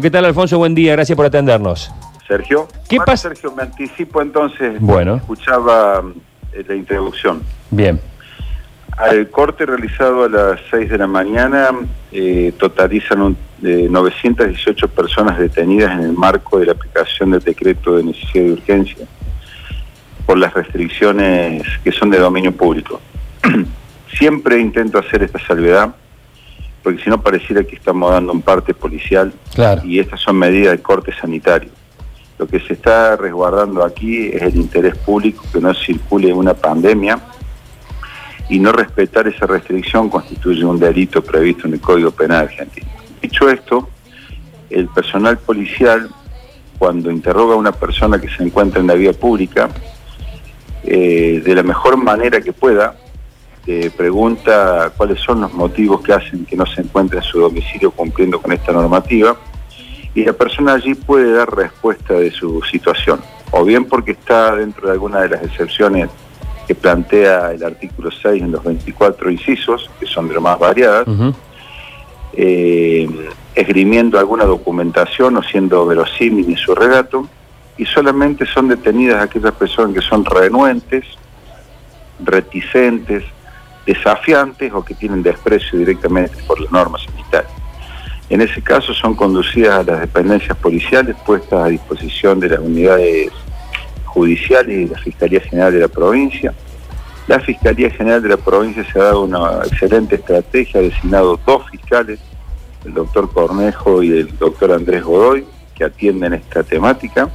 ¿Qué tal, Alfonso? Buen día, gracias por atendernos. Sergio. ¿Qué pasa? Sergio, me anticipo entonces. Bueno. Escuchaba eh, la introducción. Bien, Al corte realizado a las 6 de la mañana eh, totalizan un- eh, 918 personas detenidas en el marco de la aplicación del decreto de necesidad de urgencia por las restricciones que son de dominio público. Siempre intento hacer esta salvedad porque si no pareciera que estamos dando un parte policial claro. y estas son medidas de corte sanitario. Lo que se está resguardando aquí es el interés público que no circule una pandemia y no respetar esa restricción constituye un delito previsto en el Código Penal argentino. Dicho esto, el personal policial, cuando interroga a una persona que se encuentra en la vía pública, eh, de la mejor manera que pueda, pregunta cuáles son los motivos que hacen que no se encuentre en su domicilio cumpliendo con esta normativa y la persona allí puede dar respuesta de su situación, o bien porque está dentro de alguna de las excepciones que plantea el artículo 6 en los 24 incisos, que son de lo más variadas, eh, esgrimiendo alguna documentación o siendo verosímil en su relato, y solamente son detenidas aquellas personas que son renuentes, reticentes, desafiantes o que tienen desprecio directamente por las normas sanitarias. En ese caso son conducidas a las dependencias policiales puestas a disposición de las unidades judiciales y de la Fiscalía General de la provincia. La Fiscalía General de la provincia se ha dado una excelente estrategia, ha designado dos fiscales, el doctor Cornejo y el doctor Andrés Godoy, que atienden esta temática.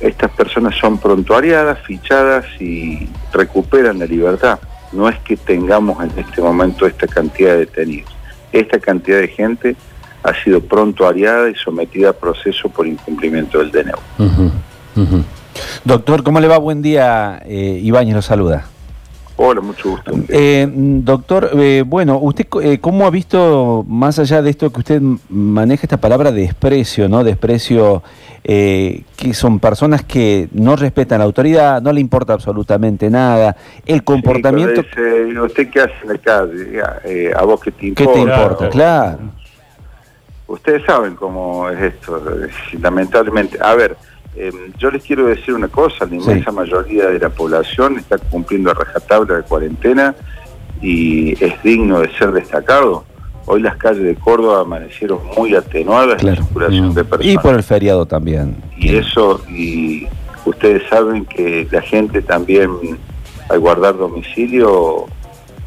Estas personas son prontuariadas, fichadas y recuperan la libertad. No es que tengamos en este momento esta cantidad de detenidos. Esta cantidad de gente ha sido prontuariada y sometida a proceso por incumplimiento del DNU. Ujú. Doctor, ¿cómo le va? Buen día. Eh, Ibáñez lo saluda. Hola, mucho gusto. Eh, doctor, eh, bueno, ¿usted co- eh, cómo ha visto, más allá de esto que usted maneja esta palabra desprecio, ¿no? Desprecio, eh, que son personas que no respetan la autoridad, no le importa absolutamente nada, el comportamiento... Sí, ¿Usted qué hace en la calle? Eh, ¿A vos qué te ¿Qué importa? te importa? Claro. Ustedes saben cómo es esto, eh, lamentablemente. A ver, eh, yo les quiero decir una cosa, la inmensa mayoría de la población está cumpliendo a rajatabla de cuarentena y es digno de ser destacado. Hoy las calles de Córdoba amanecieron muy atenuadas en Claro. circulación Mm. de personas. Y por el feriado también. Y eso, y ustedes saben que la gente también, al guardar domicilio,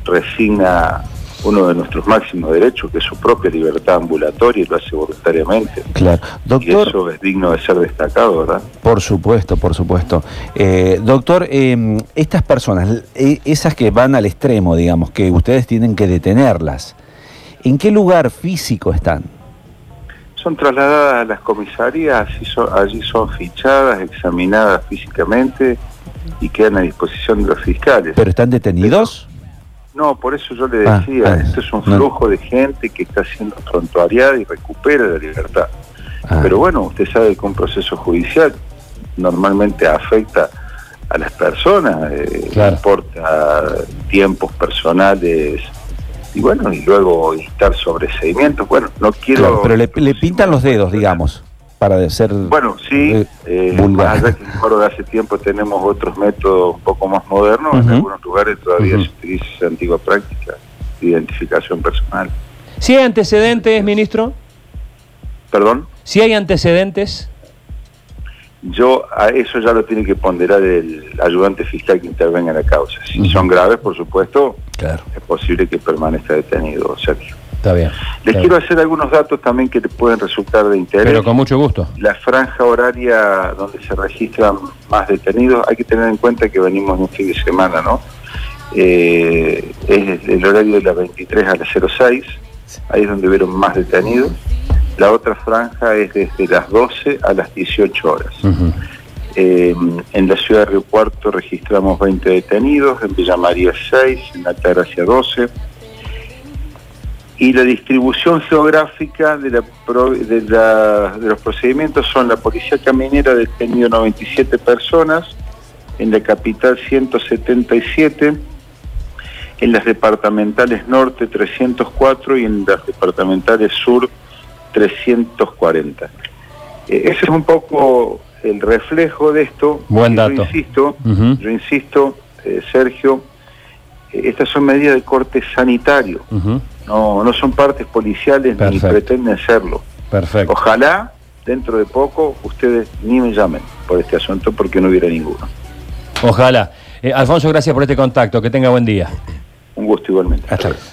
resigna uno de nuestros máximos derechos, que es su propia libertad ambulatoria, y lo hace voluntariamente. Claro. Y Doctor, eso es digno de ser destacado, ¿verdad? Por supuesto, por supuesto. Eh, doctor, eh, estas personas, eh, esas que van al extremo, digamos, que ustedes tienen que detenerlas, ¿en qué lugar físico están? Son trasladadas a las comisarías, así son- allí son fichadas, examinadas físicamente y quedan a disposición de los fiscales. ¿Pero están detenidos? No, por eso yo le Ah, decía, ah, esto es un no. flujo de gente que está siendo prontuariada y recupera la libertad. Ah, Pero bueno, usted sabe que un proceso judicial normalmente afecta a las personas, eh, Claro. importa tiempos personales y bueno, y luego instar sobreseimientos. Bueno, no quiero... claro, pero le, le pintan los dedos, digamos, para ser... Bueno, sí, eh, eh, vulgar. más allá que en Córdoba hace tiempo tenemos otros métodos un poco más modernos, en algunos lugares todavía se utiliza esa antigua práctica de identificación personal. Si hay antecedentes, ministro, Perdón. si hay antecedentes, Yo a eso ya lo tiene que ponderar el ayudante fiscal que intervenga en la causa. Si son graves, por supuesto, Claro, es posible que permanezca detenido, Sergio. Está bien. Les Está quiero bien. hacer algunos datos también que le pueden resultar de interés. Pero con mucho gusto. La franja horaria donde se registran más detenidos, hay que tener en cuenta que venimos de un fin de semana, ¿no? Eh, es el horario de las 23 a las 06, ahí es donde vieron más detenidos. La otra franja es desde las 12 a las 18 horas. Eh, en la ciudad de Río Cuarto registramos 20 detenidos, en Villa María 6, en Altagracia 12. Y la distribución geográfica de, la pro- de, la- de los procedimientos son la Policía Caminera detenido 97 personas, en la capital 177, en las departamentales norte 304 y en las departamentales sur 340. Eh, ese es un poco el reflejo de esto. Buen dato. Yo insisto, yo insisto, eh, Sergio, eh, estas son medidas de corte sanitario. No, no son partes policiales ni pretenden serlo. Perfecto. Ojalá dentro de poco ustedes ni me llamen por este asunto porque no hubiera ninguno. Ojalá. Eh, Alfonso, gracias por este contacto. Que tenga buen día. Un gusto igualmente. Hasta luego.